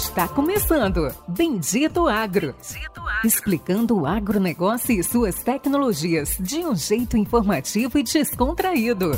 Está começando Bendito Agro. Bendito Agro. Explicando o agronegócio e suas tecnologias de um jeito informativo e descontraído.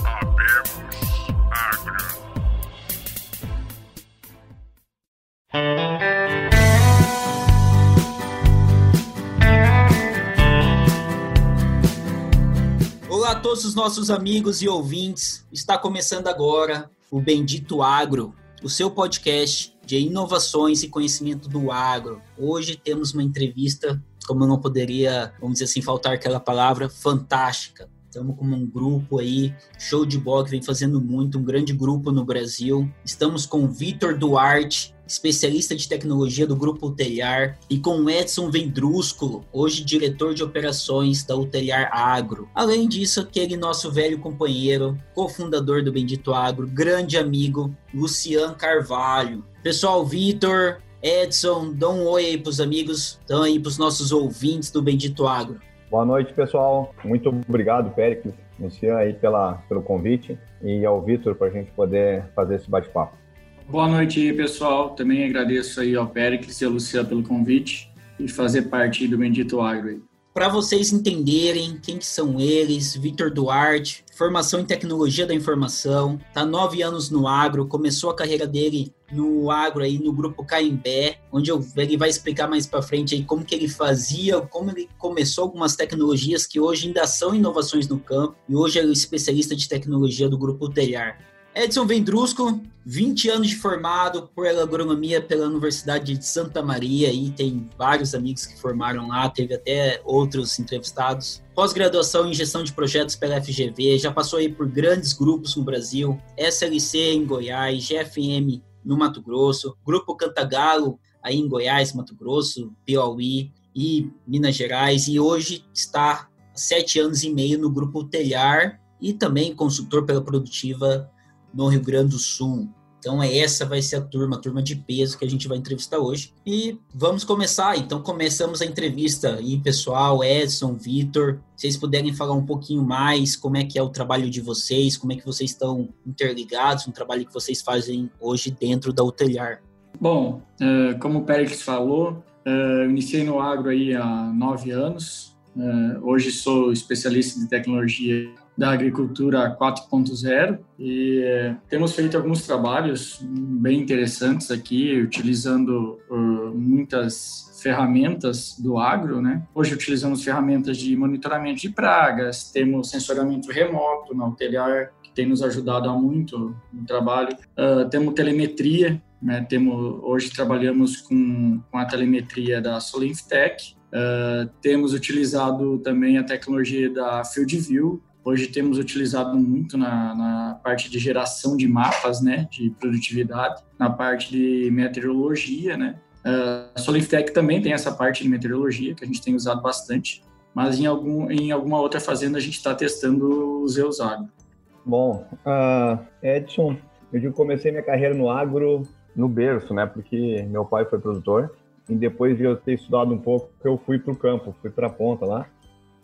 Olá a todos os nossos amigos e ouvintes. Está começando agora o Bendito Agro, o seu podcast de inovações e conhecimento do agro. Hoje temos uma entrevista, como não poderia, vamos dizer assim, faltar aquela palavra, fantástica. Estamos com um grupo aí, show de bola, que vem fazendo muito, um grande grupo no Brasil. Estamos com o Vitor Duarte, especialista de tecnologia do Grupo Uteliar, e com Edson Vendrúsculo, hoje diretor de operações da Uteliar Agro. Além disso, aquele nosso velho companheiro, cofundador do Bendito Agro, grande amigo, Lucian Carvalho. Pessoal, Vitor, Edson, dão um oi aí para os amigos, dão aí para os nossos ouvintes do Bendito Agro. Boa noite, pessoal. Muito obrigado, Péricles, Luciano, aí pela, pelo convite e ao Vitor para a gente poder fazer esse bate-papo. Boa noite, pessoal. Também agradeço aí ao Péricles e ao Luciano pelo convite e fazer parte do Bendito Agro. Para vocês entenderem quem que são eles, Vitor Duarte, formação em tecnologia da informação, tá nove anos no agro, começou a carreira dele no agro aí no grupo Caimbé, onde eu, ele vai explicar mais para frente aí como que ele fazia, como ele começou algumas tecnologias que hoje ainda são inovações no campo e hoje é o especialista de tecnologia do grupo Telhar. Edson Vendrusco, 20 anos de formado por agronomia pela Universidade de Santa Maria e tem vários amigos que formaram lá, teve até outros entrevistados. Pós-graduação em gestão de projetos pela FGV, já passou aí por grandes grupos no Brasil, SLC em Goiás, GFM no Mato Grosso, Grupo Cantagalo aí em Goiás, Mato Grosso, Piauí e Minas Gerais e hoje está há sete anos e meio no Grupo Telhar e também consultor pela Produtiva no Rio Grande do Sul. Então é essa vai ser a turma, a turma de peso que a gente vai entrevistar hoje. E vamos começar. Então começamos a entrevista e pessoal, Edson, Vitor, vocês puderem falar um pouquinho mais como é que é o trabalho de vocês, como é que vocês estão interligados no trabalho que vocês fazem hoje dentro da Utelhar. Bom, é, como o Pérez falou, é, eu iniciei no agro aí há nove anos. É, hoje sou especialista de tecnologia da agricultura 4.0 e é, temos feito alguns trabalhos bem interessantes aqui, utilizando uh, muitas ferramentas do agro, né? Hoje utilizamos ferramentas de monitoramento de pragas, temos sensoramento remoto na Uteliar, que tem nos ajudado há muito no trabalho. Uh, temos telemetria, né? Temos, hoje trabalhamos com, com a telemetria da Solinftech, uh, temos utilizado também a tecnologia da FieldView, Hoje temos utilizado muito na, na, parte de geração de mapas, né, de produtividade, na parte de meteorologia, né. A Solintec também tem essa parte de meteorologia que a gente tem usado bastante, mas em, algum, em alguma outra fazenda a gente está testando os EUS agro. Bom, uh, Edson, eu comecei minha carreira no agro no berço, né, porque meu pai foi produtor e depois de eu ter estudado um pouco, eu fui para o campo, fui para a ponta lá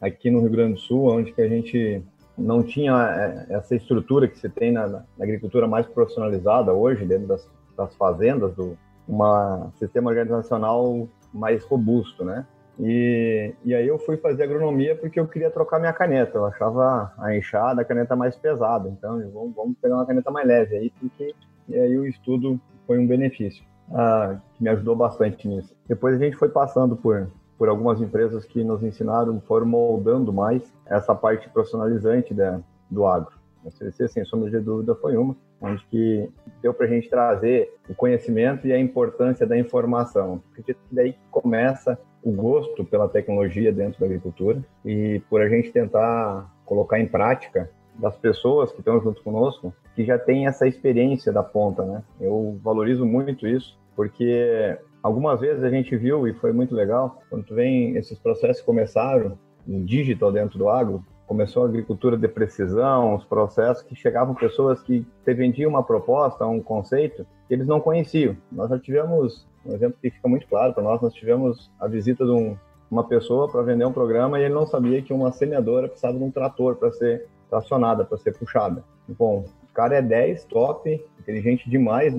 aqui no Rio Grande do Sul, onde que a gente não tinha é, essa estrutura que se tem na, na agricultura mais profissionalizada hoje, dentro das, das fazendas, do uma sistema organizacional mais robusto, né? E, e aí eu fui fazer agronomia porque eu queria trocar minha caneta. Eu achava a enxada a caneta mais pesada. Então, vamos, vamos pegar uma caneta mais leve aí, porque e aí o estudo foi um benefício, ah, que me ajudou bastante nisso. Depois a gente foi passando por por algumas empresas que nos ensinaram, foram moldando mais essa parte profissionalizante da, do agro. A CVC, sem sombra de dúvida, foi uma, onde que deu para a gente trazer o conhecimento e a importância da informação. Porque daí começa o gosto pela tecnologia dentro da agricultura e por a gente tentar colocar em prática das pessoas que estão junto conosco, que já tem essa experiência da ponta, né? Eu valorizo muito isso, porque Algumas vezes a gente viu, e foi muito legal, quando vem, esses processos começaram em digital dentro do agro, começou a agricultura de precisão, os processos que chegavam pessoas que te vendiam uma proposta, um conceito, que eles não conheciam. Nós já tivemos, um exemplo que fica muito claro para nós, nós tivemos a visita de um, uma pessoa para vender um programa e ele não sabia que uma semeadora precisava de um trator para ser tracionada, para ser puxada. Bom, o cara é 10, top, inteligente demais,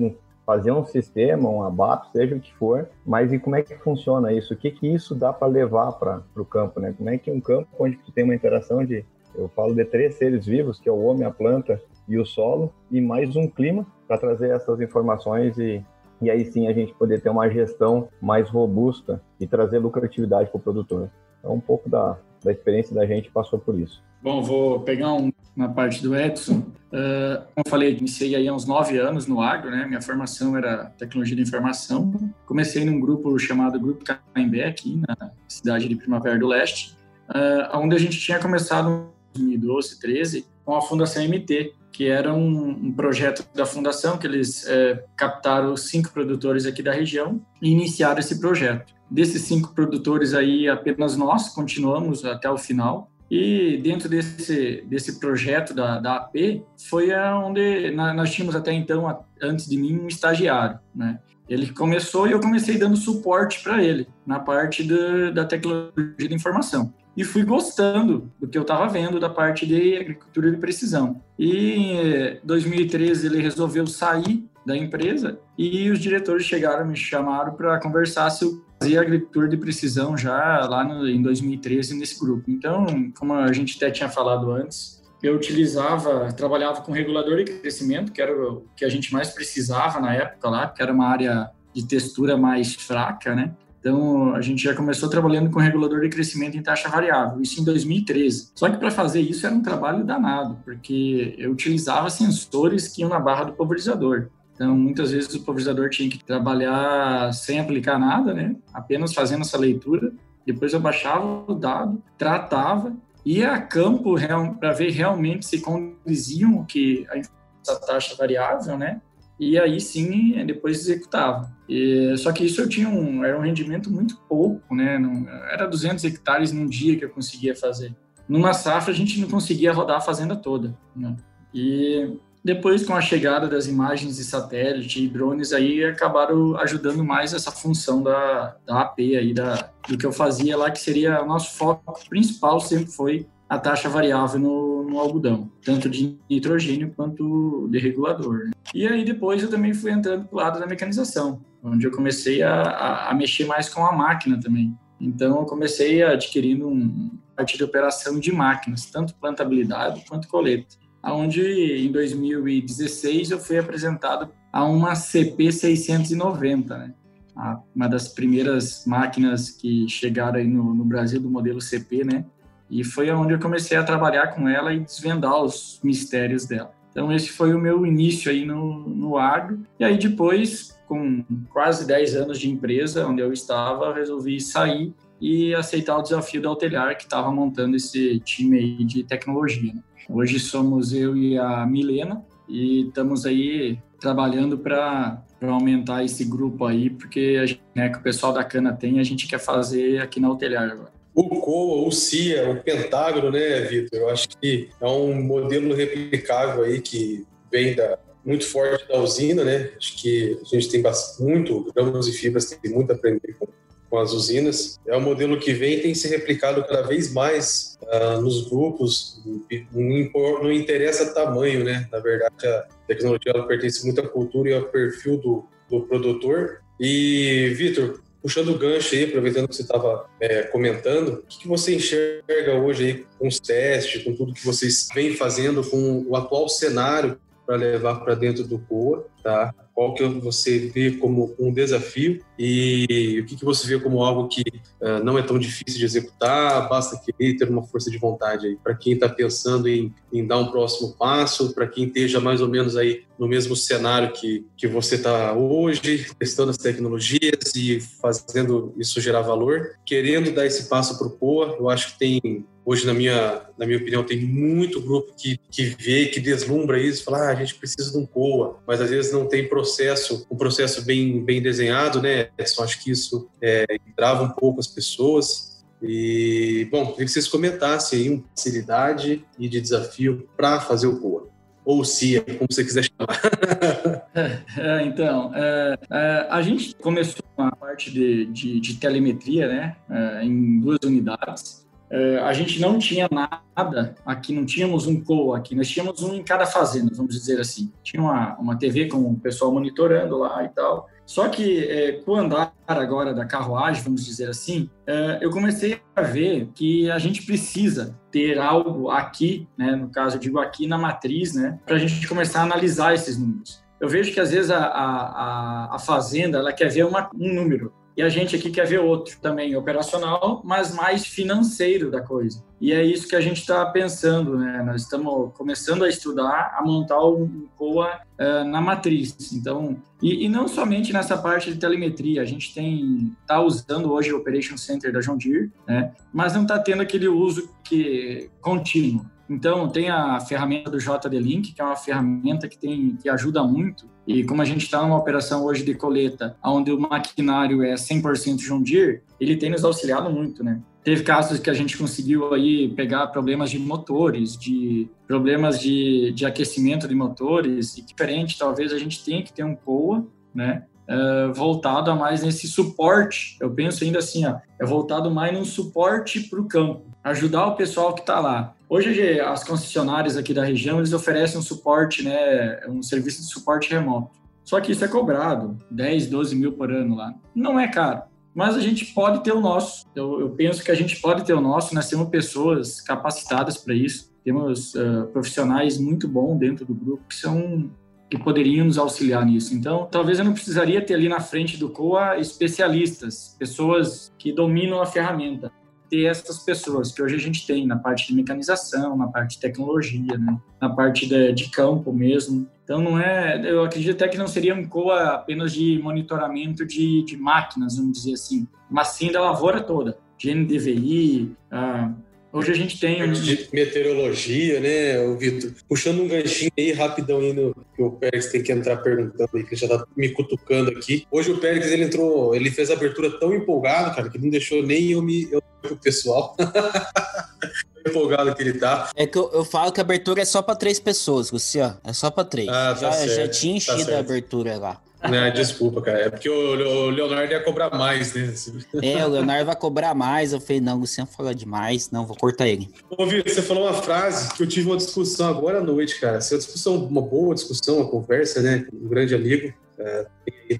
fazer um sistema, um ABAP, seja o que for, mas e como é que funciona isso? O que que isso dá para levar para o campo, né? Como é que um campo onde tu tem uma interação de, eu falo de três seres vivos, que é o homem, a planta e o solo, e mais um clima para trazer essas informações e, e aí sim a gente poder ter uma gestão mais robusta e trazer lucratividade para o produtor. Então, um pouco da, da experiência da gente passou por isso. Bom, vou pegar um, parte do Edson. Uh, como eu falei, iniciei aí há uns nove anos no agro, né? Minha formação era tecnologia de informação. Comecei num grupo chamado Grupo Caimbé, aqui na cidade de Primavera do Leste, uh, onde a gente tinha começado em 2012, 13, com a Fundação MT, que era um, um projeto da fundação que eles é, captaram cinco produtores aqui da região e iniciaram esse projeto. Desses cinco produtores aí, apenas nós continuamos até o final. E dentro desse, desse projeto da, da AP, foi onde nós tínhamos até então, antes de mim, um estagiário, né? Ele começou e eu comecei dando suporte para ele na parte do, da tecnologia da informação. E fui gostando do que eu estava vendo da parte de agricultura de precisão. E em 2013 ele resolveu sair da empresa e os diretores chegaram, me chamaram para conversar se eu fazia agricultura de precisão já lá no, em 2013 nesse grupo. Então, como a gente até tinha falado antes, eu utilizava, trabalhava com regulador de crescimento, que era o que a gente mais precisava na época lá, que era uma área de textura mais fraca, né? Então, a gente já começou trabalhando com regulador de crescimento em taxa variável, isso em 2013. Só que para fazer isso era um trabalho danado, porque eu utilizava sensores que iam na barra do pulverizador. Então, muitas vezes o pulverizador tinha que trabalhar sem aplicar nada, né? Apenas fazendo essa leitura. Depois eu baixava o dado, tratava, ia a campo para ver realmente se condiziam que a taxa variável, né? E aí sim, depois executava. E, só que isso eu tinha um, era um rendimento muito pouco, né? Não, era 200 hectares num dia que eu conseguia fazer. Numa safra a gente não conseguia rodar a fazenda toda, né? E depois, com a chegada das imagens de satélite e drones, aí acabaram ajudando mais essa função da, da AP aí, da, do que eu fazia lá, que seria o nosso foco principal sempre foi a taxa variável no, no algodão, tanto de nitrogênio quanto de regulador. Né? E aí depois eu também fui entrando para o lado da mecanização, onde eu comecei a, a, a, mexer mais com a máquina também. Então eu comecei adquirindo um parte de operação de máquinas, tanto plantabilidade quanto coleta onde em 2016 eu fui apresentado a uma CP 690, né? uma das primeiras máquinas que chegaram aí no, no, Brasil do modelo CP, né? E foi onde eu comecei a trabalhar com ela e desvendar os mistérios dela. Então esse foi o meu início aí no, no agro. E aí depois, com quase 10 anos de empresa onde eu estava, resolvi sair e aceitar o desafio da Altelhar, que estava montando esse time aí de tecnologia. Né? Hoje somos eu e a Milena e estamos aí trabalhando para aumentar esse grupo aí, porque a gente, né, que o pessoal da Cana tem, a gente quer fazer aqui na Altelhar agora. O COA, o CIA, o Pentágono, né, Vitor? Eu acho que é um modelo replicável aí que vem da, muito forte da usina, né? Acho que a gente tem muito, grãos e fibras, tem muito a aprender com com as usinas. É um modelo que vem e tem se replicado cada vez mais uh, nos grupos, não, não interessa tamanho, né? Na verdade, a tecnologia ela pertence muito à cultura e ao perfil do, do produtor. E, Vitor, puxando o gancho aí, aproveitando que você estava é, comentando, o que, que, você enxerga hoje aí com os testes, com tudo que vocês vêm fazendo, com o atual cenário para levar para dentro do COA, tá? Qual que você vê como um desafio e o que, que você vê como algo que uh, não é tão difícil de executar, basta querer ter uma força de vontade aí. Para quem está pensando em, em, dar um próximo passo, para quem esteja mais ou menos aí no mesmo cenário que, que você está hoje, testando as tecnologias e fazendo isso gerar valor, querendo dar esse passo para o POA, eu acho que tem Hoje, na minha, na minha opinião, tem muito grupo que, que vê, que deslumbra isso, fala, ah, a gente precisa de um COA, mas às vezes não tem processo, um processo bem, bem desenhado, né? Só acho que isso é, trava um pouco as pessoas. E, bom, queria que vocês comentassem aí uma facilidade e de desafio para fazer o COA ou CIA, como você quiser chamar. é, então, é, é, a gente começou a parte de, de, de telemetria, né, é, em duas unidades a gente não tinha nada aqui, não tínhamos um co aqui, nós tínhamos um em cada fazenda, vamos dizer assim. Tinha uma, uma TV com o pessoal monitorando lá e tal. Só que é, com o andar agora da carruagem, vamos dizer assim, é, eu comecei a ver que a gente precisa ter algo aqui, né, no caso eu digo aqui na matriz, né, para a gente começar a analisar esses números. Eu vejo que às vezes a, a, a fazenda ela quer ver uma, um número, e a gente aqui quer ver outro também operacional, mas mais financeiro da coisa. E é isso que a gente está pensando, né? Nós estamos começando a estudar, a montar um COA uh, na matriz. Então, e, e, não somente nessa parte de telemetria, a gente tem está usando hoje o Operation Center da John Deere, né? Mas não está tendo aquele uso que contínuo. Então, tem a ferramenta do JD Link, que é uma ferramenta que, tem, que ajuda muito. E como a gente está numa operação hoje de coleta, onde o maquinário é 100% John Deere, ele tem nos auxiliado muito, né? Teve casos que a gente conseguiu aí pegar problemas de motores, de problemas de, de aquecimento de motores, e diferente, talvez a gente tenha que ter um COA, né? Uh, voltado a mais nesse suporte. Eu penso ainda assim, ó, é voltado mais num suporte para o campo, ajudar o pessoal que está lá. Hoje, as concessionárias aqui da região, eles oferecem um suporte, né, um serviço de suporte remoto. Só que isso é cobrado, 10, 12 mil por ano lá. Não é caro, mas a gente pode ter o nosso. Eu, eu penso que a gente pode ter o nosso, nós temos pessoas capacitadas para isso, temos uh, profissionais muito bons dentro do grupo que são que poderiam nos auxiliar nisso. Então, talvez eu não precisaria ter ali na frente do COA especialistas, pessoas que dominam a ferramenta ter essas pessoas que hoje a gente tem na parte de mecanização, na parte de tecnologia, né? na parte de, de, campo mesmo. Então não é, eu acredito até que não seria um COA apenas de monitoramento de, de máquinas, vamos dizer assim, mas sim da lavoura toda, GNDVI, ah, Hoje a gente tem. Um... De meteorologia, né, o Vitor? Puxando um ganchinho aí rapidão aí no que o Pérez tem que entrar perguntando aí, que já tá me cutucando aqui. Hoje o Pérez ele entrou, ele fez a abertura tão empolgado, cara, que não deixou nem eu me. Eu, o pessoal. empolgado que ele tá. É que eu, eu, falo que a abertura é só pra três pessoas, Luciano. É só pra três. Ah, tá já, certo, já tinha tá enchido tá a abertura lá. Não, desculpa, cara. É porque o Leonardo ia cobrar mais, né? É, o Leonardo vai cobrar mais. Eu falei, não, o Luciano fala demais, não, vou cortar ele. Ô, Vitor, você falou uma frase que eu tive uma discussão agora à noite, cara. Essa é uma discussão, uma boa discussão, uma conversa, né? Um grande amigo é,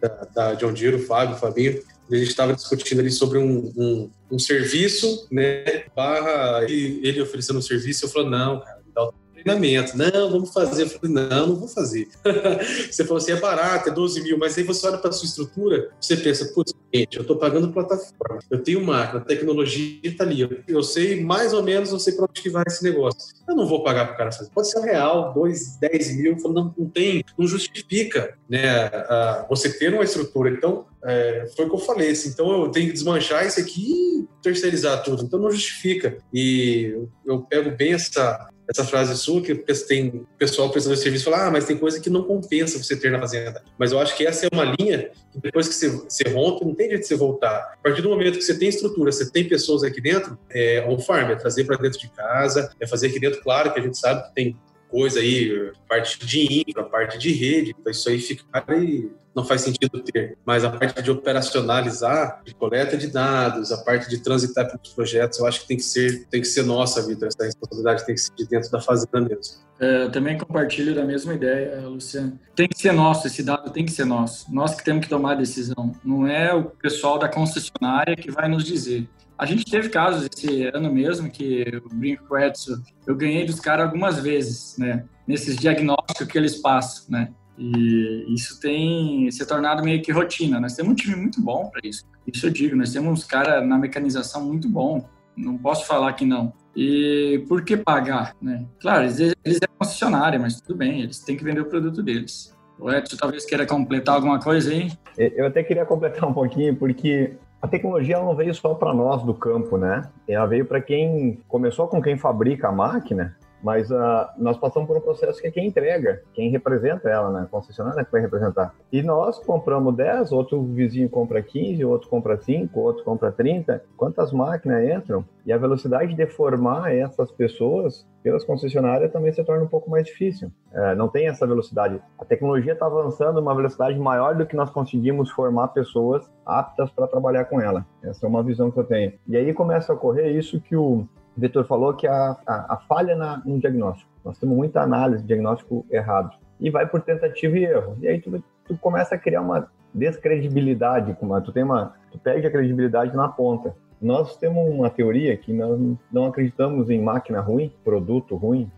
da, da John Deere, o Fábio, o Fabinho. A gente estava discutindo ali sobre um, um, um, serviço, né? Barra ele, ele oferecendo um serviço. Eu falei, não, cara, me dá treinamento. Não, vamos fazer. Eu falei, não, não vou fazer. você falou assim, é barato, é 12 mil, mas aí você olha para sua estrutura, você pensa, putz, gente, eu estou pagando plataforma, eu tenho máquina, tecnologia está ali, eu, sei mais ou menos, eu sei para onde que vai esse negócio. Eu não vou pagar para o cara fazer. Pode ser real, dois, dez mil, não, não tem, não justifica né, a, você ter uma estrutura. Então, é, foi o que eu falei, assim, então eu tenho que desmanchar isso aqui e terceirizar tudo, então não justifica. E eu, eu pego bem essa, essa frase sua, que tem pessoal prestando serviço fala, ah, mas tem coisa que não compensa você ter na fazenda. Mas eu acho que essa é uma linha que depois que você, você rompe, não tem jeito de você voltar. A partir do momento que você tem estrutura, você tem pessoas aqui dentro, é on farm, é trazer para dentro de casa, é fazer aqui dentro, claro que a gente sabe que tem coisa aí, parte de infra, parte de rede, então isso aí fica e não faz sentido ter. Mas a parte de operacionalizar, de coleta de dados, a parte de transitar pelos projetos, eu acho que tem que ser, tem que ser nossa, Vitor. Essa responsabilidade tem que ser de dentro da fazenda mesmo. É, eu também compartilho da mesma ideia, Luciano. Tem que ser nosso, esse dado tem que ser nosso. Nós que temos que tomar a decisão. Não é o pessoal da concessionária que vai nos dizer. A gente teve casos esse ano mesmo que eu brinco com o Edson, eu ganhei dos caras algumas vezes, né? Nesses diagnósticos que eles passam, né? E isso tem se tornado meio que rotina. Nós temos um time muito bom para isso. Isso eu digo, nós temos uns caras na mecanização muito bom. Não posso falar que não. E por que pagar, né? Claro, eles, eles é concessionária, mas tudo bem, eles têm que vender o produto deles. O Edson talvez queira completar alguma coisa aí. Eu até queria completar um pouquinho, porque a tecnologia não veio só para nós do campo, né? Ela veio para quem começou com quem fabrica a máquina, mas uh, nós passamos por um processo que é quem entrega, quem representa ela, né? Concessionária que vai representar. E nós compramos 10, outro vizinho compra 15, outro compra 5, outro compra 30. Quantas máquinas entram? E a velocidade de formar essas pessoas pelas concessionárias também se torna um pouco mais difícil. É, não tem essa velocidade. A tecnologia está avançando uma velocidade maior do que nós conseguimos formar pessoas aptas para trabalhar com ela. Essa é uma visão que eu tenho. E aí começa a ocorrer isso que o, o Vitor falou que a, a, a falha na, no diagnóstico. Nós temos muita análise, diagnóstico errado. E vai por tentativa e erro. E aí tu, tu começa a criar uma descredibilidade, tu tem uma, tu perde a credibilidade na ponta. Nós temos uma teoria que nós não acreditamos em máquina ruim, produto ruim.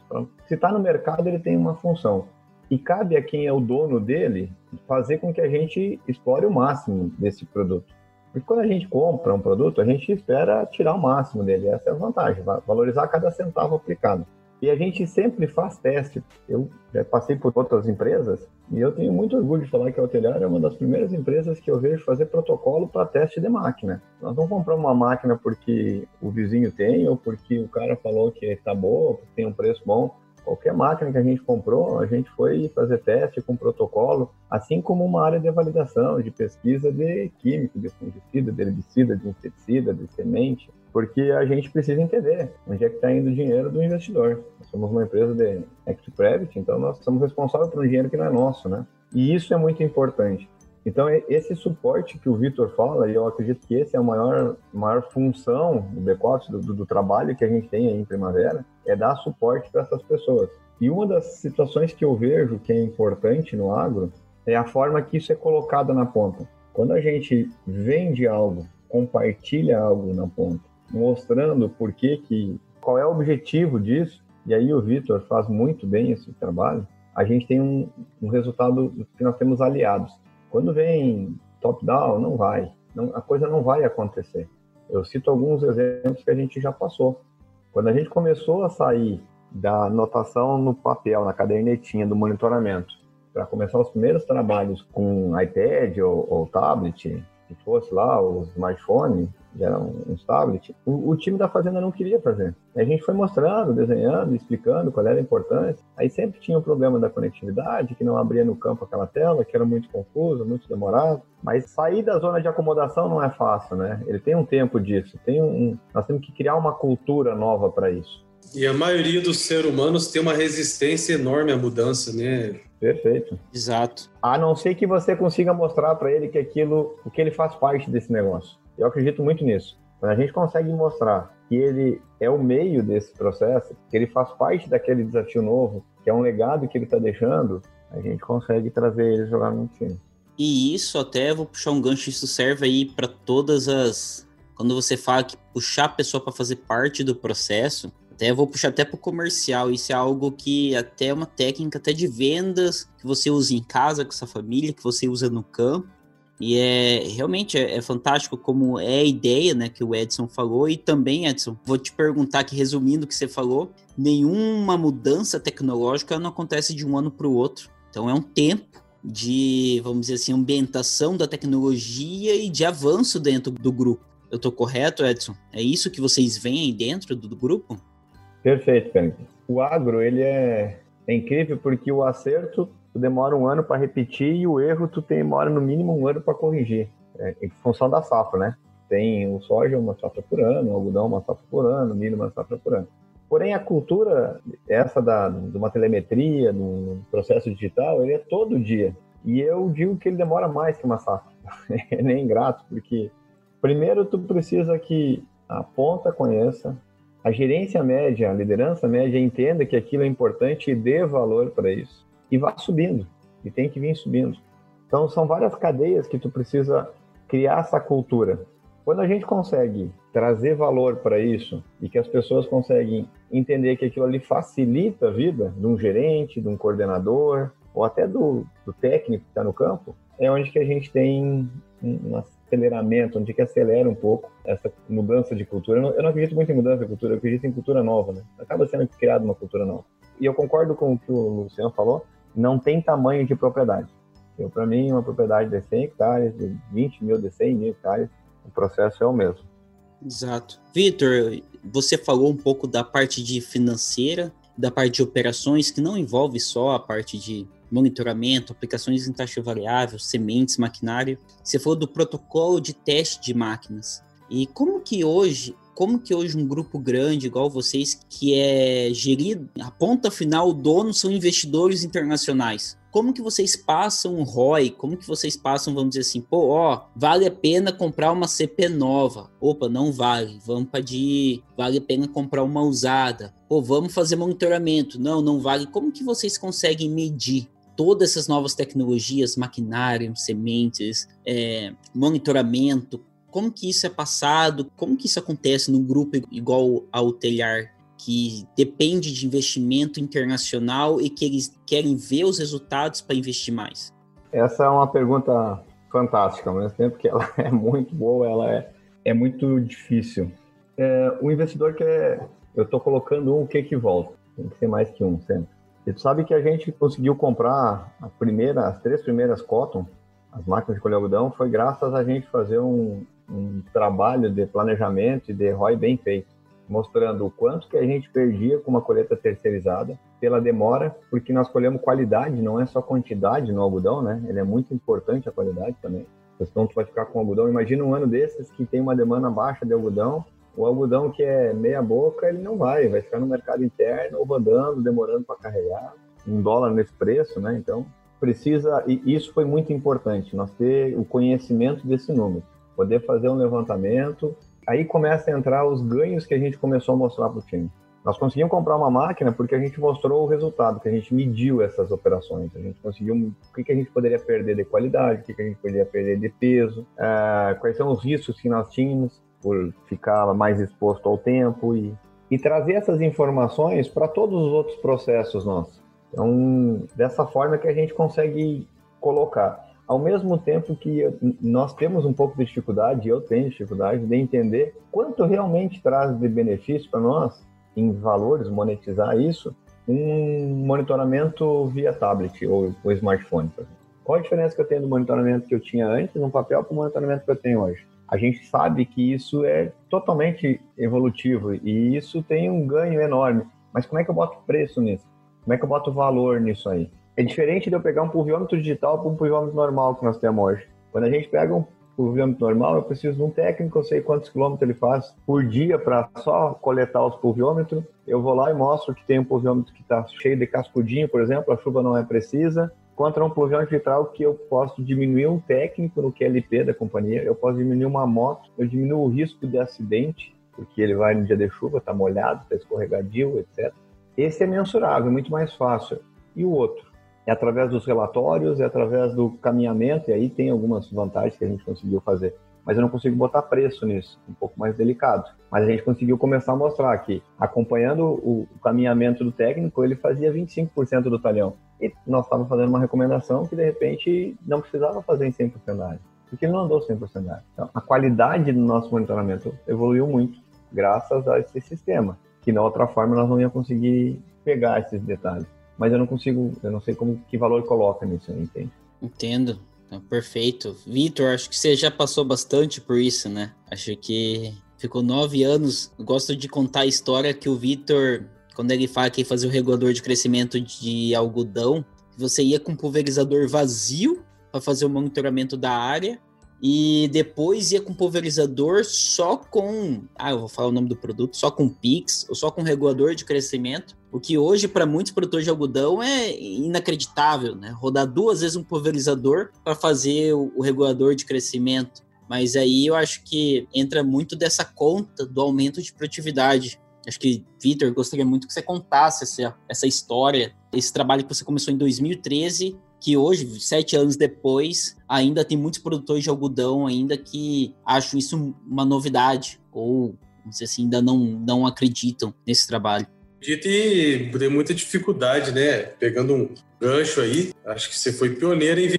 Se está no mercado, ele tem uma função. E cabe a quem é o dono dele fazer com que a gente explore o máximo desse produto. Porque quando a gente compra um produto, a gente espera tirar o máximo dele. Essa é a vantagem, valorizar cada centavo aplicado. E a gente sempre faz teste. Eu já passei por outras empresas e eu tenho muito orgulho de falar que a Hotelier é uma das primeiras empresas que eu vejo fazer protocolo para teste de máquina. Nós não compramos uma máquina porque o vizinho tem ou porque o cara falou que está boa, porque tem um preço bom. Qualquer máquina que a gente comprou, a gente foi fazer teste com protocolo, assim como uma área de validação, de pesquisa de químico, de fungicida, de herbicida, de inseticida, de semente porque a gente precisa entender onde é que está indo o dinheiro do investidor. Nós somos uma empresa de equity credit, então nós somos responsáveis por um dinheiro que não é nosso, né? E isso é muito importante. Então, esse suporte que o Vitor fala, e eu acredito que esse é a maior, maior função do back-office, do, do, trabalho que a gente tem aí em Primavera, é dar suporte para essas pessoas. E uma das situações que eu vejo que é importante no agro é a forma que isso é colocado na ponta. Quando a gente vende algo, compartilha algo na ponta, mostrando por que, que qual é o objetivo disso, e aí o Vitor faz muito bem esse trabalho, a gente tem um, um resultado que nós temos aliados. Quando vem top-down, não vai, não, a coisa não vai acontecer. Eu cito alguns exemplos que a gente já passou. Quando a gente começou a sair da anotação no papel, na cadernetinha do monitoramento, para começar os primeiros trabalhos com iPad ou, ou tablet, que fosse lá, o smartphone, era um, um tablet, o, o, time da fazenda não queria fazer. A gente foi mostrando, desenhando, explicando qual era a importância. Aí sempre tinha o problema da conectividade, que não abria no campo aquela tela, que era muito confuso, muito demorado. Mas sair da zona de acomodação não é fácil, né? Ele tem um tempo disso. Tem um, nós temos que criar uma cultura nova para isso. E a maioria dos seres humanos tem uma resistência enorme à mudança, né? Perfeito. Exato. A não ser que você consiga mostrar para ele que aquilo, que ele faz parte desse negócio. Eu acredito muito nisso. Quando a gente consegue mostrar que ele é o meio desse processo, que ele faz parte daquele desafio novo, que é um legado que ele está deixando, a gente consegue trazer ele jogar no time. E isso até vou puxar um gancho, isso serve aí para todas as quando você fala que puxar a pessoa para fazer parte do processo, até vou puxar até para o comercial. Isso é algo que até é uma técnica até de vendas que você usa em casa com sua família, que você usa no campo. E é realmente é, é, fantástico como é a ideia, né, que o Edson falou. E também, Edson, vou te perguntar aqui, resumindo o que você falou, nenhuma mudança tecnológica não acontece de um ano para o outro. Então é um tempo de, vamos dizer assim, ambientação da tecnologia e de avanço dentro do grupo. Eu estou correto, Edson? É isso que vocês veem dentro do, do grupo? Perfeito, Felipe. O agro, ele é, é incrível porque o acerto tu demora um ano para repetir e o erro tu demora no mínimo um ano para corrigir, é, em função da safra, né? Tem o soja uma safra por ano, o algodão uma safra por ano, o milho uma safra por ano. Porém, a cultura, essa da, de uma telemetria, de um processo digital, ele é todo dia. E eu digo que ele demora mais que uma safra. é nem ingrato, porque primeiro tu precisa que a ponta conheça, a gerência média, a liderança média entenda que aquilo é importante e dê valor para isso. E vá subindo. E tem que vir subindo. Então, são várias cadeias que tu precisa criar essa cultura. Quando a gente consegue trazer valor para isso e que as pessoas conseguem entender que aquilo ali facilita a vida de um gerente, de um coordenador ou até do, do técnico que está no campo, é onde que a gente tem uma aceleramento, onde que acelera um pouco essa mudança de cultura. Eu não, acredito muito em mudança de cultura, eu acredito em cultura nova, né? Acaba sendo criada uma cultura nova. E eu concordo com o que o Luciano falou, não tem tamanho de propriedade. Para mim, uma propriedade de 100 hectares, de 20 mil, de 100 mil hectares, o processo é o mesmo. Exato. Vitor, você falou um pouco da parte de financeira, da parte de operações, que não envolve só a parte de monitoramento, aplicações em taxa variável, sementes, maquinário. Você falou do protocolo de teste de máquinas. E como que hoje como que hoje um grupo grande igual vocês, que é gerido, a ponta final, o dono são investidores internacionais. Como que vocês passam um ROI? Como que vocês passam, vamos dizer assim, pô, ó, vale a pena comprar uma CP nova? Opa, não vale. Vamos para de vale a pena comprar uma usada. Pô, vamos fazer monitoramento. Não, não vale. Como que vocês conseguem medir todas essas novas tecnologias, maquinário, sementes, é, monitoramento, como que isso é passado, como que isso acontece num grupo igual ao Telhar, que depende de investimento internacional e que eles querem ver os resultados para investir mais? Essa é uma pergunta fantástica, ao mesmo tempo que ela é muito boa, ela é, é muito difícil. É, o investidor quer, eu estou colocando um, que que volta? Tem que ser mais que um sempre. E tu sabe que a gente conseguiu comprar a primeira, as três primeiras cotton, as máquinas de colher algodão, foi graças a gente fazer um, um trabalho de planejamento e de ROI bem feito, mostrando o quanto que a gente perdia com uma colheita terceirizada pela demora, porque nós colhemos qualidade, não é só quantidade no algodão, né? Ele é muito importante a qualidade também. Então tu vai ficar com algodão, imagina um ano desses que tem uma demanda baixa de algodão, o algodão que é meia boca, ele não vai, vai ficar no mercado interno, rodando, demorando para carregar, um dólar nesse preço, né? Então, precisa, e isso foi muito importante, nós ter o conhecimento desse número, poder fazer um levantamento, aí começa a entrar os ganhos que a gente começou a mostrar para o time. Nós conseguimos comprar uma máquina porque a gente mostrou o resultado, que a gente mediu essas operações. A gente conseguiu o que, que a gente poderia perder de qualidade, o que, que a gente poderia perder de peso, uh, quais são os riscos que nós tínhamos por ficar mais exposto ao tempo e, e trazer essas informações para todos os outros processos nossos. Então, dessa forma que a gente consegue colocar. Ao mesmo tempo que nós temos um pouco de dificuldade, eu tenho dificuldade de entender quanto realmente traz de benefício para nós, em valores, monetizar isso, um monitoramento via tablet ou, ou smartphone. Qual a diferença que eu tenho do monitoramento que eu tinha antes no papel para o monitoramento que eu tenho hoje? a gente sabe que isso é totalmente evolutivo e isso tem um ganho enorme. Mas como é que eu boto preço nisso? Como é que eu boto valor nisso aí? É diferente de eu pegar um pulviômetro digital para um pulviômetro normal que nós temos hoje. Quando a gente pega um pulviômetro normal, eu preciso de um técnico, eu sei quantos quilômetros ele faz por dia para só coletar os pulviômetros. Eu vou lá e mostro que tem um pulviômetro que está cheio de cascudinho, por exemplo, a chuva não é precisa contra um pluviômetro vitral que eu posso diminuir um técnico no QLP da companhia, eu posso diminuir uma moto, eu diminuo o risco de acidente, porque ele vai no dia de chuva, está molhado, está escorregadio, etc. Esse é mensurável, muito mais fácil. E o outro? É através dos relatórios, é através do caminhamento, e aí tem algumas vantagens que a gente conseguiu fazer mas eu não consigo botar preço nisso, um pouco mais delicado. Mas a gente conseguiu começar a mostrar que, acompanhando o, caminhamento do técnico, ele fazia 25% do talhão. E nós estávamos fazendo uma recomendação que, de repente, não precisava fazer em 100% da área, porque ele não andou 100% da área. Então, a qualidade do nosso monitoramento evoluiu muito, graças a esse sistema, que, na outra forma, nós não ia conseguir pegar esses detalhes. Mas eu não consigo, eu não sei como que valor coloca nisso, entende? Entendo. Perfeito. Vitor, acho que você já passou bastante por isso, né? Acho que ficou nove anos. Gosto de contar a história que o Vitor, quando ele fala que fazia o regulador de crescimento de algodão, você ia com um pulverizador vazio para fazer o monitoramento da área e depois ia com pulverizador só com, ah, eu vou falar o nome do produto, só com Pix ou só com regulador de crescimento, o que hoje para muitos produtores de algodão é inacreditável, né? Rodar duas vezes um pulverizador para fazer o, o regulador de crescimento. Mas aí eu acho que entra muito dessa conta do aumento de produtividade. Acho que, Vitor, gostaria muito que você contasse essa, essa história, esse trabalho que você começou em 2013 que hoje, sete anos depois, ainda tem muitos produtores de algodão ainda que acham isso uma novidade, ou, não sei assim, ainda não, não acreditam nesse trabalho. Acredito e tem muita dificuldade, né? Pegando um gancho aí, acho que você foi pioneiro em...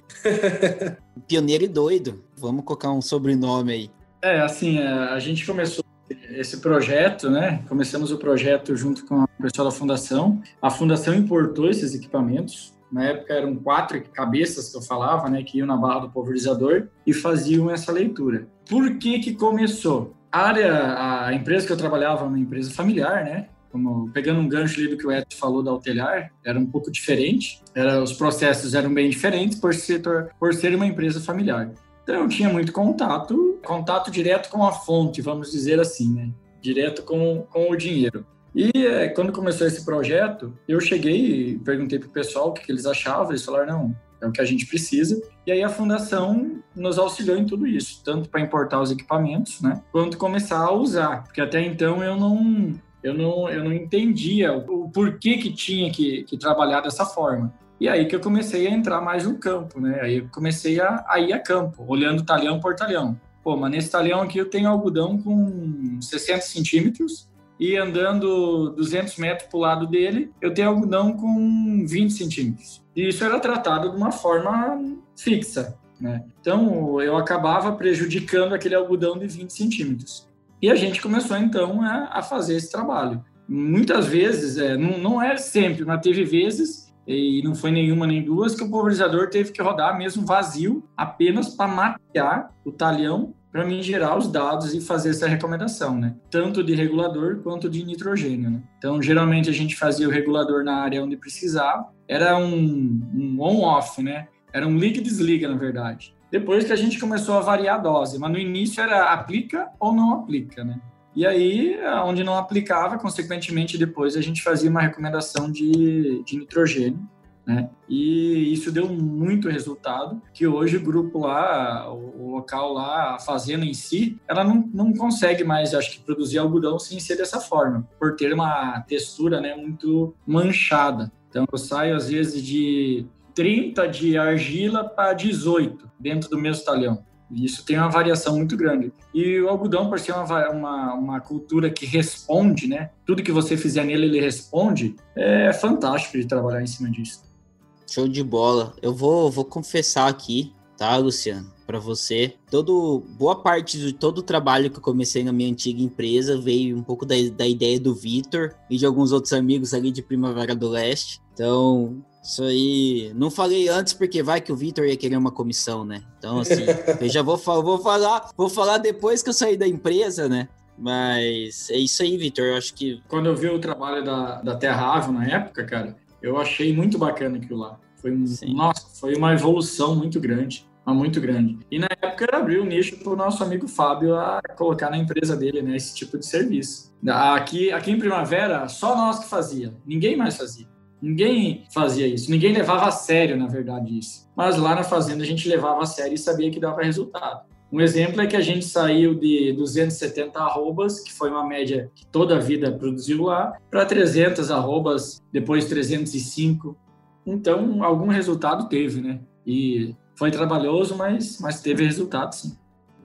pioneiro e doido. Vamos colocar um sobrenome aí. É, assim, é, a gente começou esse projeto, né? Começamos o projeto junto com o pessoal da fundação. A fundação importou esses equipamentos na época eram quatro cabeças que eu falava, né, que iam na barra do pulverizador e faziam essa leitura. Por que que começou? A área, a empresa que eu trabalhava, uma empresa familiar, né, como pegando um gancho ali do que o Edson falou da Altelhar, era um pouco diferente. Era, os processos eram bem diferentes por ser, por ser uma empresa familiar. Então eu tinha muito contato, contato direto com a fonte, vamos dizer assim, né? direto com, com o dinheiro. E é, quando começou esse projeto, eu cheguei e perguntei para o pessoal o que, que, eles achavam. Eles falaram: não, é o que a gente precisa. E aí a fundação nos auxiliou em tudo isso, tanto para importar os equipamentos, né, quanto começar a usar, porque até então eu não eu não, eu não entendia o, porquê que tinha que, que trabalhar dessa forma. E aí que eu comecei a entrar mais no campo, né? Aí eu comecei a, a ir a campo, olhando talhão por talhão. Pô, mas nesse talhão aqui eu tenho algodão com 60 centímetros e andando 200 metros para o lado dele, eu tenho algodão com 20 centímetros. E isso era tratado de uma forma fixa, né? Então eu acabava prejudicando aquele algodão de 20 centímetros. E a gente começou então a, fazer esse trabalho. Muitas vezes, é, não, não é sempre, mas teve vezes, e não foi nenhuma nem duas, que o pulverizador teve que rodar mesmo vazio, apenas para mapear o talhão para mim gerar os dados e fazer essa recomendação, né? Tanto de regulador quanto de nitrogênio, né? Então, geralmente a gente fazia o regulador na área onde precisava. Era um, um on-off, né? Era um liga e desliga, na verdade. Depois que a gente começou a variar a dose, mas no início era aplica ou não aplica, né? E aí, onde não aplicava, consequentemente, depois a gente fazia uma recomendação de, de nitrogênio, né? E isso deu muito resultado, que hoje o grupo lá, o, local lá, a fazenda em si, ela não, não consegue mais, acho que, produzir algodão sem ser dessa forma, por ter uma textura né, muito manchada. Então, eu saio, às vezes, de 30 de argila para 18 dentro do mesmo talhão. Isso tem uma variação muito grande. E o algodão, por ser uma, uma, uma, cultura que responde, né? Tudo que você fizer nele, ele responde. É fantástico de trabalhar em cima disso. Show de bola. Eu vou, vou confessar aqui, tá, Luciano? Para você, todo boa parte de todo o trabalho que eu comecei na minha antiga empresa veio um pouco da, da ideia do Vitor e de alguns outros amigos ali de Primavera do Leste. Então, isso aí, não falei antes porque vai que o Vitor ia querer uma comissão, né? Então, assim, eu já vou, vou falar, vou falar depois que eu sair da empresa, né? Mas é isso aí, Vitor. Eu acho que. Quando eu vi o trabalho da, da Terra Ave na época, cara, eu achei muito bacana aquilo lá. Foi, nossa, foi uma evolução muito grande. Muito grande. E na época eu abri o um nicho para o nosso amigo Fábio a colocar na empresa dele, né? Esse tipo de serviço. Aqui, aqui em Primavera, só nós que fazia. Ninguém mais fazia. Ninguém fazia isso, ninguém levava a sério, na verdade, isso. Mas lá na fazenda a gente levava a sério e sabia que dava resultado. Um exemplo é que a gente saiu de 270 arrobas, que foi uma média que toda a vida produziu lá, para 300 arrobas, depois 305. Então, algum resultado teve, né? E foi trabalhoso, mas, mas teve resultado, sim.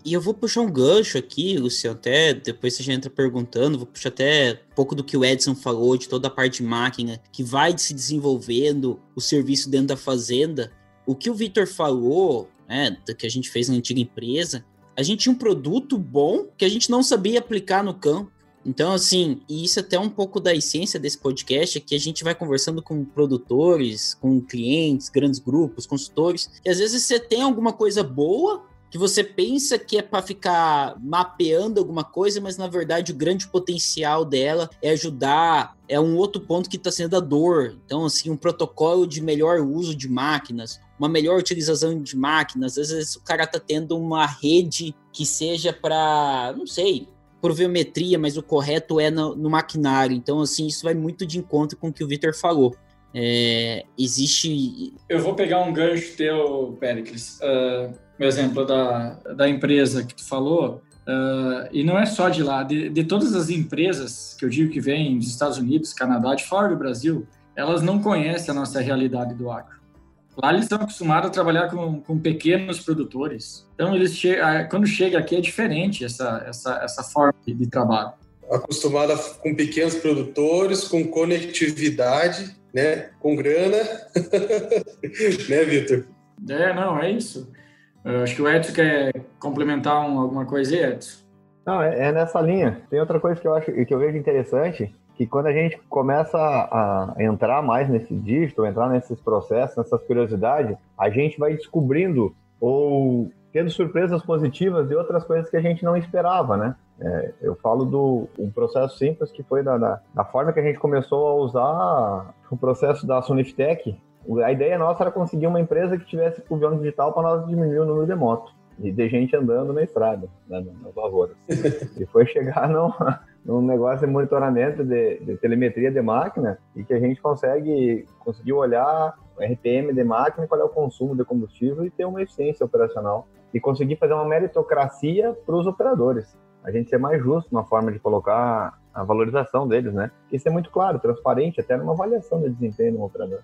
E eu vou puxar um gancho aqui, Luciano, até depois você já entra perguntando, vou puxar até um pouco do que o Edson falou, de toda a parte de máquina, que vai se desenvolvendo o serviço dentro da fazenda. O que o Victor falou, né, que a gente fez na antiga empresa, a gente tinha um produto bom que a gente não sabia aplicar no campo. Então, assim, e isso é até um pouco da essência desse podcast, é que a gente vai conversando com produtores, com clientes, grandes grupos, consultores, e às vezes você tem alguma coisa boa, que você pensa que é para ficar mapeando alguma coisa, mas na verdade o grande potencial dela é ajudar. É um outro ponto que está sendo a dor. Então, assim, um protocolo de melhor uso de máquinas, uma melhor utilização de máquinas. Às vezes o cara está tendo uma rede que seja para, não sei, por biometria, mas o correto é no, no, maquinário. Então, assim, isso vai muito de encontro com o que o Victor falou. É, existe. Eu vou pegar um gancho teu, Pericles. Uh, o exemplo da, da empresa que tu falou, uh, e não é só de lá, de, de todas as empresas que eu digo que vêm dos Estados Unidos, Canadá, de fora do Brasil, elas não conhecem a nossa realidade do agro. Lá eles estão acostumados a trabalhar com, com pequenos produtores. Então, eles che quando chega aqui é diferente essa, essa, essa forma de trabalho. Acostumada com pequenos produtores, com conectividade, né? com grana. né, Vitor? É, não, é isso. Eu acho que o Edson quer complementar um, alguma coisa aí, Edson. Não, é, é, nessa linha. Tem outra coisa que eu acho que eu vejo interessante, que quando a gente começa a, entrar mais nesse dígito, entrar nesses processos, nessas curiosidades, a gente vai descobrindo ou tendo surpresas positivas de outras coisas que a gente não esperava, né? É, eu falo do um processo simples que foi da, da, da, forma que a gente começou a usar o processo da Soniftec a ideia nossa era conseguir uma empresa que tivesse pulvião digital para nós diminuir o número de motos e de gente andando na estrada, né, nas lavouras. e foi chegar no, num negócio de monitoramento de, de, telemetria de máquina e que a gente consegue conseguir olhar o RPM de máquina, qual é o consumo de combustível e ter uma eficiência operacional e conseguir fazer uma meritocracia para os operadores. A gente ser mais justo na forma de colocar a valorização deles, né? Isso é muito claro, transparente, até numa avaliação de desempenho do operador.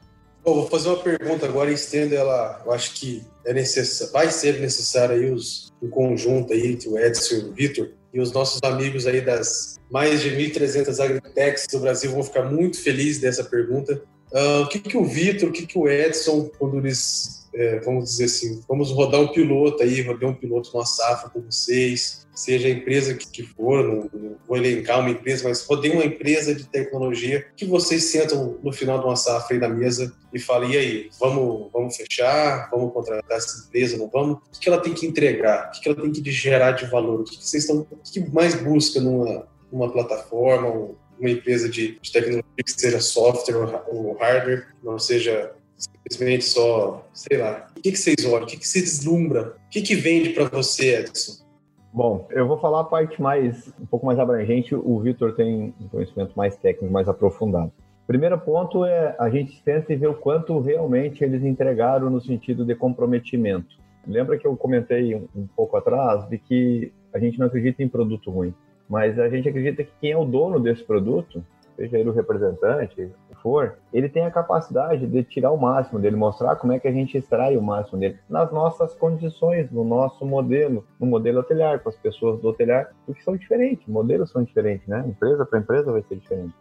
Bom, vou fazer uma pergunta agora e estendo ela. Eu acho que é necessário, vai ser necessário aí os, conjunto aí entre o Edson e o Vitor e os nossos amigos aí das mais de 1.300 agritechs do Brasil vão ficar muito felizes dessa pergunta. Uh, o que, que o Vitor, o que, que o Edson, quando eles, é, vamos dizer assim, vamos rodar um piloto aí, rodar um piloto numa safra com vocês, seja a empresa que for, não, não, vou elencar uma empresa, mas rodei uma empresa de tecnologia que vocês sentam no final de uma safra aí na mesa e falam, e aí, vamos, vamos fechar, vamos contratar essa empresa, não vamos? O que ela tem que entregar? O que ela tem que gerar de valor? O que vocês estão, o que mais busca numa, numa plataforma, uma empresa de, de tecnologia que seja software ou hardware, não seja simplesmente só, sei lá. O que, que vocês olham? O que, que se deslumbra? O que, que vende para você, Edson? Bom, eu vou falar a parte mais, um pouco mais abrangente. O Vitor tem um conhecimento mais técnico, mais aprofundado. Primeiro ponto é a gente tenta ver o quanto realmente eles entregaram no sentido de comprometimento. Lembra que eu comentei um pouco atrás de que a gente não acredita em produto ruim, mas a gente acredita que quem é o dono desse produto seja ele o representante, o for, ele tem a capacidade de tirar o máximo dele, mostrar como é que a gente extrai o máximo dele nas nossas condições, no nosso modelo, no modelo hotelier, com as pessoas do hotelier, porque são diferentes, modelos são diferentes, né? Empresa para empresa vai ser diferente.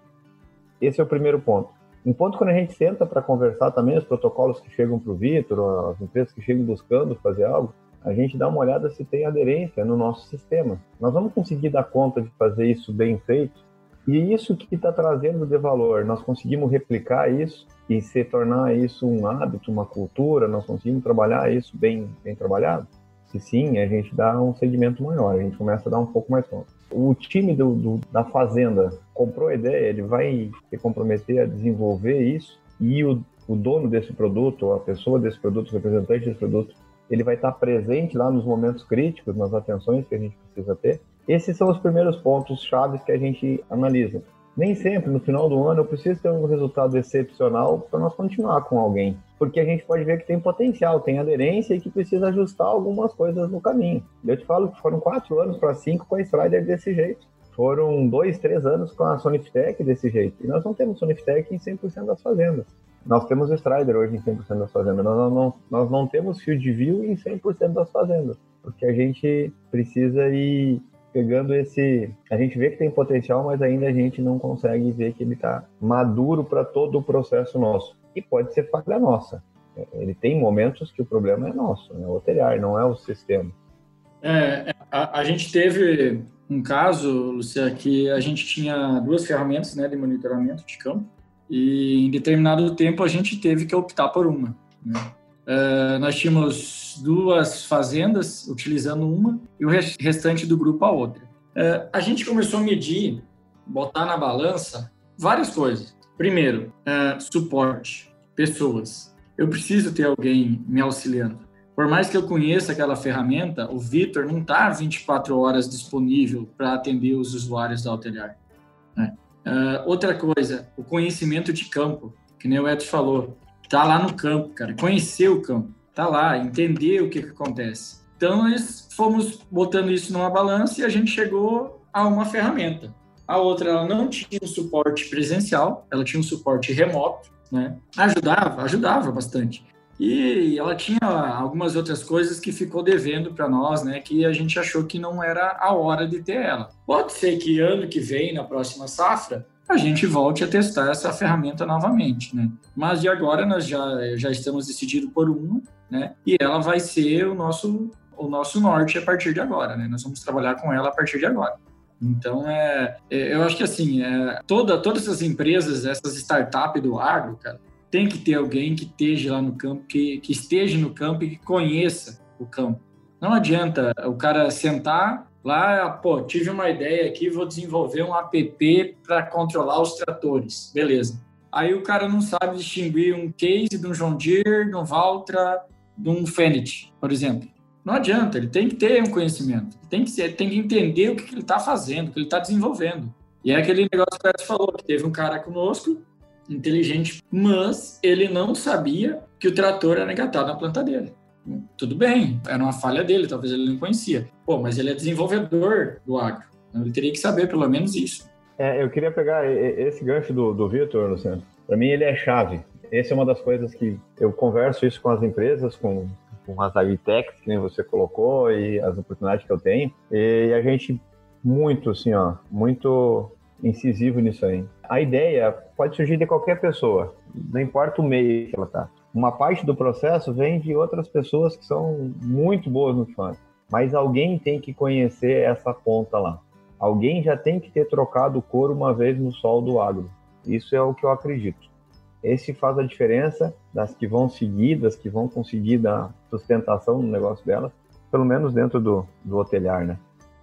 Esse é o primeiro ponto. Um ponto quando a gente senta para conversar também, os protocolos que chegam para o Vitor, as empresas que chegam buscando fazer algo, a gente dá uma olhada se tem aderência no nosso sistema. Nós vamos conseguir dar conta de fazer isso bem feito e isso que está trazendo de valor, nós conseguimos replicar isso e se tornar isso um hábito, uma cultura, nós conseguimos trabalhar isso bem, bem trabalhado? Se sim, a gente dá um segmento maior, a gente começa a dar um pouco mais conta. O time do, do, da fazenda comprou a ideia, ele vai se comprometer a desenvolver isso e o, o dono desse produto, a pessoa desse produto, o representante desse produto, ele vai estar presente lá nos momentos críticos, nas atenções que a gente precisa ter, esses são os primeiros pontos chaves que a gente analisa. Nem sempre, no final do ano, eu preciso ter um resultado excepcional para nós continuar com alguém. Porque a gente pode ver que tem potencial, tem aderência e que precisa ajustar algumas coisas no caminho. Eu te falo que foram quatro anos para cinco com a Strider desse jeito. Foram dois, três anos com a Soniftech desse jeito. E nós não temos Soniftech em 100% das fazendas. Nós temos Strider hoje em 100% das fazendas. Nós não, nós não temos Field View em 100% das fazendas. Porque a gente precisa ir pegando esse. A gente vê que tem potencial, mas ainda a gente não consegue ver que ele está maduro para todo o processo nosso. E pode ser falha nossa. Ele tem momentos que o problema é nosso, é o hotelier, não é o sistema. É, a, a, gente teve um caso, Luciano, que a gente tinha duas ferramentas né, de monitoramento de campo e em determinado tempo a gente teve que optar por uma. Né? Uh, nós tínhamos duas fazendas utilizando uma e o restante do grupo a outra. Uh, a gente começou a medir, botar na balança várias coisas. Primeiro, uh, suporte, pessoas. Eu preciso ter alguém me auxiliando. Por mais que eu conheça aquela ferramenta, o Vitor não está 24 horas disponível para atender os usuários da Alteliar. Né? outra coisa, o conhecimento de campo, que nem o Edson falou tá lá no campo, cara, conhecer o campo, tá lá, entender o que, que acontece. Então, nós fomos botando isso numa balança e a gente chegou a uma ferramenta. A outra, ela não tinha um suporte presencial, ela tinha um suporte remoto, né? Ajudava, ajudava bastante. E ela tinha algumas outras coisas que ficou devendo para nós, né? Que a gente achou que não era a hora de ter ela. Pode ser que ano que vem, na próxima safra, a gente volte a testar essa ferramenta novamente, né? Mas de agora nós já, já estamos decididos por uma, né? E ela vai ser o nosso, o nosso norte a partir de agora, né? Nós vamos trabalhar com ela a partir de agora. Então, é, é eu acho que assim, é, toda, todas essas empresas, essas startups do agro, cara, tem que ter alguém que esteja lá no campo, que, que esteja no campo e que conheça o campo. Não adianta o cara sentar Lá, pô, tive uma ideia aqui, vou desenvolver um app para controlar os tratores. Beleza. Aí o cara não sabe distinguir um case de um John Deere, de um Valtra, de um Fenit, por exemplo. Não adianta, ele tem que ter um conhecimento, tem que, ser, tem que entender o que, que ele está fazendo, o que ele está desenvolvendo. E é aquele negócio que o falou, que teve um cara conosco, inteligente, mas ele não sabia que o trator era engatado na planta dele. Tudo bem, era uma falha dele, talvez ele não conhecia. Pô, mas ele é desenvolvedor do agro, então ele teria que saber pelo menos isso. É, eu queria pegar esse gancho do, do Vitor, Luciano. Para mim, ele é chave. Essa é uma das coisas que eu converso isso com as empresas, com, com as agritechs, que nem você colocou, e as oportunidades que eu tenho. E a gente, muito, assim, ó, muito incisivo nisso aí. A ideia pode surgir de qualquer pessoa, não importa o meio que ela está. Uma parte do processo vem de outras pessoas que são muito boas no fazem, mas alguém tem que conhecer essa ponta lá. Alguém já tem que ter trocado o couro uma vez no sol do agro. Isso é o que eu acredito. Esse faz a diferença das que vão seguir, das que vão conseguir dar sustentação no negócio delas, pelo menos dentro do, do hotelhar, né?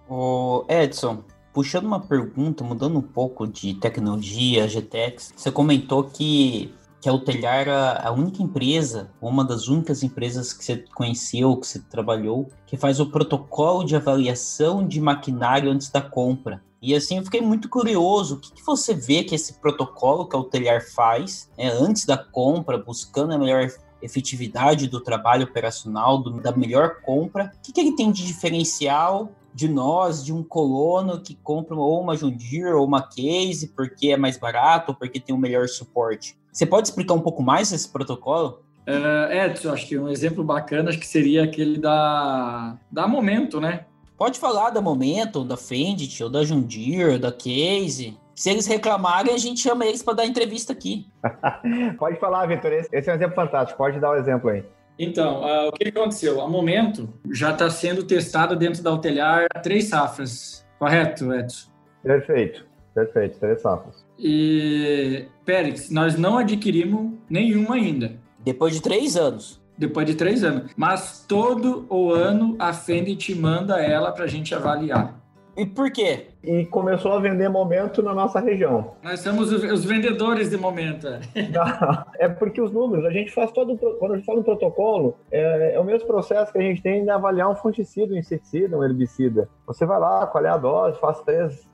O Edson, puxando uma pergunta, mudando um pouco de tecnologia, GTEX, você comentou que, que a Hotelhar era a única empresa, uma das únicas empresas que você conheceu, que você trabalhou, que faz o protocolo de avaliação de maquinário antes da compra. E assim, eu fiquei muito curioso, o que, que você vê que esse protocolo que a Hotelhar faz né, antes da compra, buscando a melhor efetividade do trabalho operacional, do, da melhor compra, o que, que ele tem de diferencial de nós, de um colono que compra ou uma John Deere ou uma Case porque é mais barato ou porque tem um melhor suporte. Você pode explicar um pouco mais esse protocolo? Uh, Edson, acho que um exemplo bacana acho que seria aquele da, da Momento, né? Pode falar da Momento, da Fendit, ou da John Deere, da Case. Se eles reclamarem, a gente chama eles para dar entrevista aqui. pode falar, Vitor. Esse é um exemplo fantástico. Pode dar o um exemplo aí. Então, uh, o que aconteceu? A momento, já está sendo testado dentro da Altelhar três safras, correto, Edson? Perfeito, perfeito, três safras. E, Pérez, nós não adquirimos nenhuma ainda. Depois de três anos. Depois de três anos. Mas todo o ano a Fendt manda ela para a gente avaliar. E por quê? E começou a vender momento na nossa região. Nós somos os vendedores de momento. Não, é porque os números, a gente faz todo. Quando a gente fala um protocolo, é, é, o mesmo processo que a gente tem de avaliar um fungicida, um inseticida, um herbicida. Você vai lá, qual é a dose, faz três,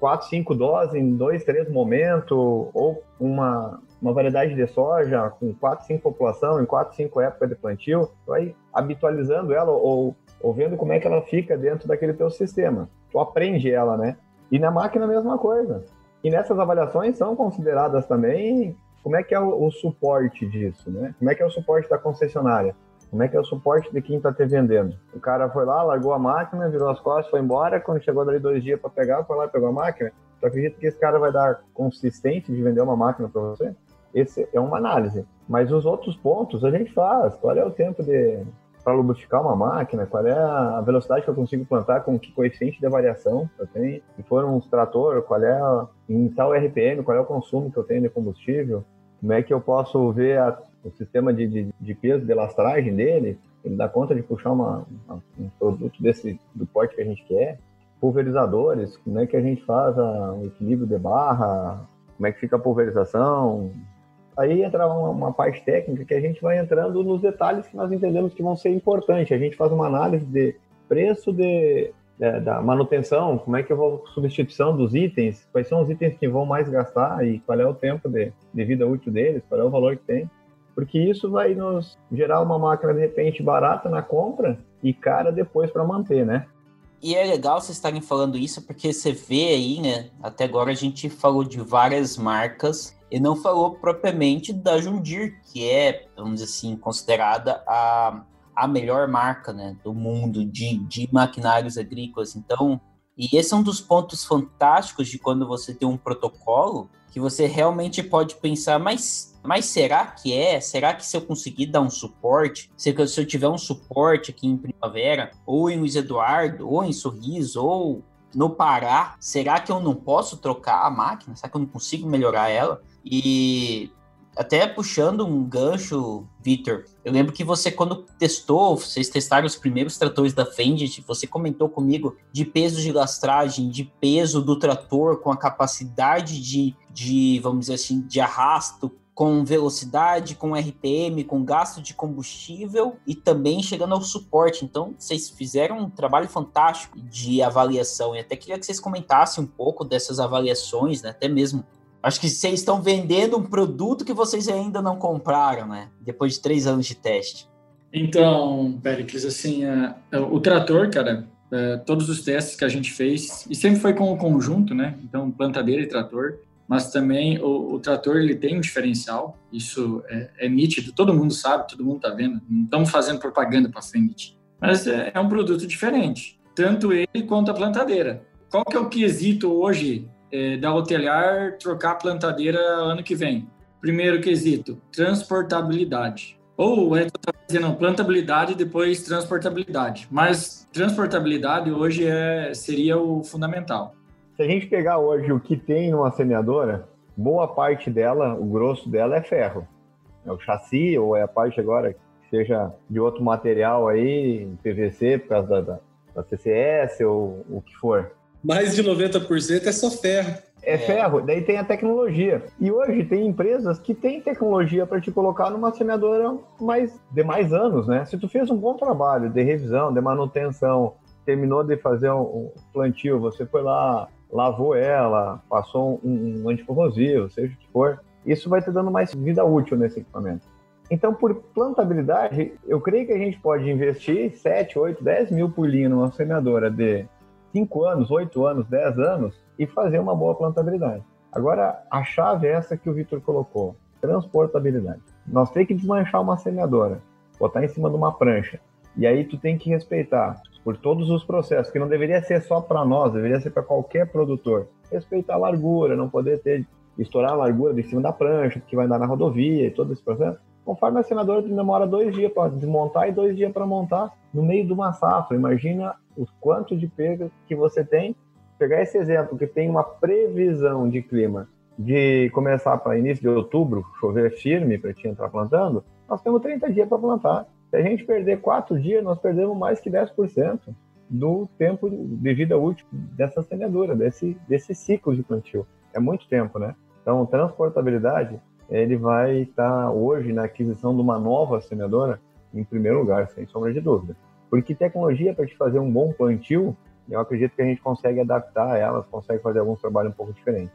quatro, cinco doses em dois, três momentos, ou uma, uma variedade de soja com quatro, cinco população, em quatro, cinco épocas de plantio, vai habitualizando ela ou, ou vendo como é que ela fica dentro daquele teu sistema tu aprende ela, né? E na máquina a mesma coisa. E nessas avaliações são consideradas também como é que é o, o, suporte disso, né? Como é que é o suporte da concessionária? Como é que é o suporte de quem está te vendendo? O cara foi lá, largou a máquina, virou as costas, foi embora. Quando chegou dali dois dias para pegar, foi lá e pegou a máquina. Tu acredita que esse cara vai dar consistência de vender uma máquina para você? Esse é uma análise. Mas os outros pontos a gente faz. Qual é o tempo de para lubrificar uma máquina, qual é a velocidade que eu consigo plantar, com que coeficiente de variação eu tenho, se for um trator, qual é em tal RPM, qual é o consumo que eu tenho de combustível, como é que eu posso ver a, o sistema de, de, de, peso de lastragem dele, ele dá conta de puxar uma, uma, um produto desse do porte que a gente quer, pulverizadores, como é que a gente faz a, o equilíbrio de barra, como é que fica a pulverização, Aí entra uma, uma, parte técnica que a gente vai entrando nos detalhes que nós entendemos que vão ser importantes. A gente faz uma análise de preço de, de, da manutenção, como é que eu vou substituição dos itens, quais são os itens que vão mais gastar e qual é o tempo de, de vida útil deles, qual é o valor que tem. Porque isso vai nos gerar uma máquina de repente barata na compra e cara depois para manter, né? E é legal vocês estarem falando isso, porque você vê aí, né? Até agora a gente falou de várias marcas e não falou propriamente da Jundir, que é, vamos dizer assim, considerada a, a melhor marca né, do mundo de, de maquinários agrícolas. Então, e esse é um dos pontos fantásticos de quando você tem um protocolo, que você realmente pode pensar, mas mas será que é? Será que se eu conseguir dar um suporte, se eu, se eu tiver um suporte aqui em Primavera, ou em Luiz Eduardo, ou em Sorriso, ou no Pará, será que eu não posso trocar a máquina? Será que eu não consigo melhorar ela? E até puxando um gancho, Victor, eu lembro que você, quando testou, vocês testaram os primeiros tratores da Fendt, você comentou comigo de peso de lastragem, de peso do trator com a capacidade de, de vamos dizer assim, de arrasto com velocidade, com RPM, com gasto de combustível e também chegando ao suporte. Então, vocês fizeram um trabalho fantástico de avaliação e até queria que vocês comentassem um pouco dessas avaliações, né? até mesmo. Acho que vocês estão vendendo um produto que vocês ainda não compraram, né? Depois de três anos de teste. Então, Pericles, assim, é, é, o trator, cara, é, todos os testes que a gente fez, e sempre foi com o conjunto, né? Então, plantadeira e trator, mas também o, o trator ele tem um diferencial, isso é, é, nítido, todo mundo sabe, todo mundo está vendo, não estamos fazendo propaganda para frente, mas é, é, um produto diferente, tanto ele quanto a plantadeira. Qual que é o quesito hoje é, da Hotelar trocar a plantadeira ano que vem? Primeiro quesito, transportabilidade. Ou é dizendo plantabilidade depois transportabilidade. Mas transportabilidade hoje é, seria o fundamental. Se a gente pegar hoje o que tem numa semeadora, boa parte dela, o grosso dela é ferro. É o chassi ou é a parte agora que seja de outro material aí, PVC por causa da, da, da CCS ou o que for. Mais de 90% é só ferro. É, é ferro, daí tem a tecnologia. E hoje tem empresas que têm tecnologia para te colocar numa semeadora mais, de mais anos, né? Se tu fez um bom trabalho de revisão, de manutenção, terminou de fazer um plantio, você foi lá, lavou ela, passou um, um anticorrosivo, seja o que for, isso vai te dando mais vida útil nesse equipamento. Então, por plantabilidade, eu creio que a gente pode investir 7, 8, 10 mil por linha numa semeadora de 5 anos, 8 anos, 10 anos, e fazer uma boa plantabilidade. Agora, a chave é essa que o Vitor colocou: transportabilidade. Nós temos que desmanchar uma semeadora, botar em cima de uma prancha. E aí tu tem que respeitar por todos os processos, que não deveria ser só para nós, deveria ser para qualquer produtor. Respeitar a largura, não poder ter estourar a largura de cima da prancha, que vai andar na rodovia e todo esse processo. Conforme a senadora demora dois dias para desmontar e dois dias para montar no meio de uma safra. Imagina o quanto de perda que você tem pegar esse exemplo que tem uma previsão de clima de começar para início de outubro, chover firme para te entrar plantando, nós temos 30 dias para plantar. Se a gente perder quatro dias, nós perdemos mais que 10% do tempo de vida útil dessa semeadura, desse, desse ciclo de plantio. É muito tempo, né? Então, transportabilidade, ele vai estar hoje na aquisição de uma nova semeadora em primeiro lugar, sem sombra de dúvida. Porque tecnologia para te fazer um bom plantio eu acredito que a gente consegue adaptar elas, consegue fazer alguns trabalhos um pouco diferentes.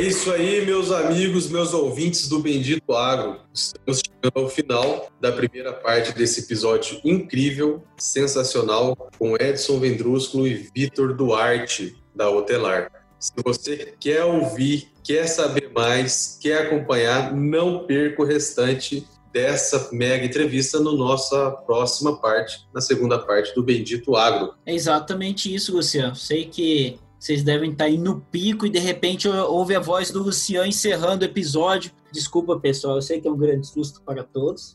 É isso aí, meus amigos, meus ouvintes do Bendito Agro. Estamos chegando ao final da primeira parte desse episódio incrível, sensacional, com Edson Vendrúsculo e Vitor Duarte, da Hotelar. Se você quer ouvir, quer saber mais, quer acompanhar, não perca o restante dessa mega entrevista no nossa próxima parte, na segunda parte do Bendito Agro. É exatamente isso, Luciano. Sei que vocês devem estar aí no pico e de repente ouve a voz do Luciano encerrando o episódio. Desculpa, pessoal, eu sei que é um grande susto para todos,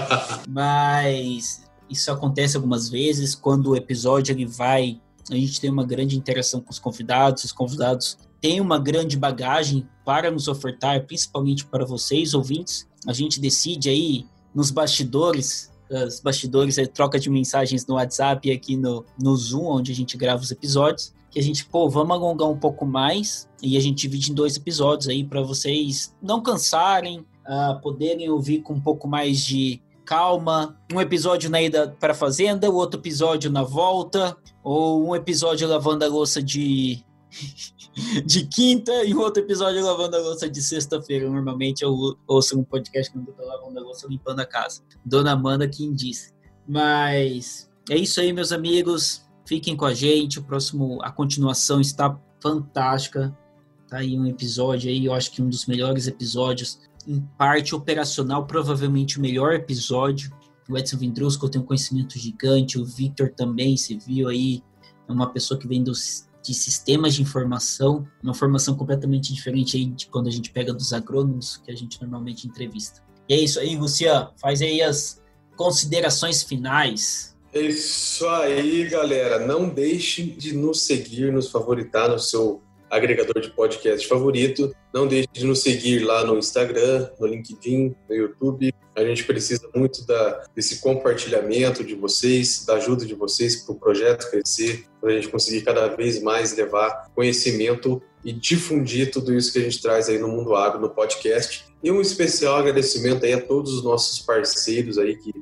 mas isso acontece algumas vezes. Quando o episódio ele vai, a gente tem uma grande interação com os convidados, os convidados têm uma grande bagagem para nos ofertar, principalmente para vocês ouvintes. A gente decide aí nos bastidores, os bastidores é troca de mensagens no WhatsApp e aqui no, no Zoom, onde a gente grava os episódios, que a gente, pô, vamos alongar um pouco mais e a gente divide em dois episódios aí para vocês não cansarem, uh, poderem ouvir com um pouco mais de calma. Um episódio na ida para fazenda, o outro episódio na volta, ou um episódio lavando a louça de de quinta e um outro episódio lavando a louça de sexta-feira. Normalmente eu ouço um podcast quando eu tô lavando a louça limpando a casa. Dona Amanda quem disse. Mas é isso aí, meus amigos. Fiquem com a gente. O próximo, a continuação está fantástica. Tá aí um episódio aí, eu acho que um dos melhores episódios. Em parte operacional, provavelmente o melhor episódio. O Edson Vindrusco tem um conhecimento gigante. O Victor também, você viu aí. É uma pessoa que vem dos de sistemas de informação, uma formação completamente diferente aí de quando a gente pega dos agrônomos que a gente normalmente entrevista. E é isso aí, Luciano, faz aí as considerações finais. É isso aí, galera. Não deixe de nos seguir, nos favoritar no seu agregador de podcast favorito. Não deixe de nos seguir lá no Instagram, no LinkedIn, no YouTube. A gente precisa muito da, desse compartilhamento de vocês, da ajuda de vocês para o projeto crescer, para a gente conseguir cada vez mais levar conhecimento e difundir tudo isso que a gente traz aí no Mundo Agro, no podcast. E um especial agradecimento aí a todos os nossos parceiros aí que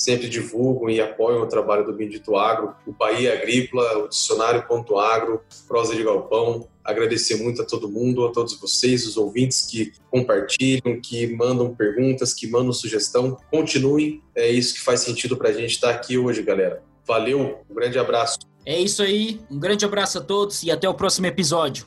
sempre divulgam e apoiam o trabalho do Bendito Agro, o Bahia Agrícola, o Dicionário.agro, Prosa de Galpão. Agradecer muito a todo mundo, a todos vocês, os ouvintes que compartilham, que mandam perguntas, que mandam sugestão. Continuem, é isso que faz sentido para a gente estar aqui hoje, galera. Valeu, um grande abraço. É isso aí, um grande abraço a todos e até o próximo episódio.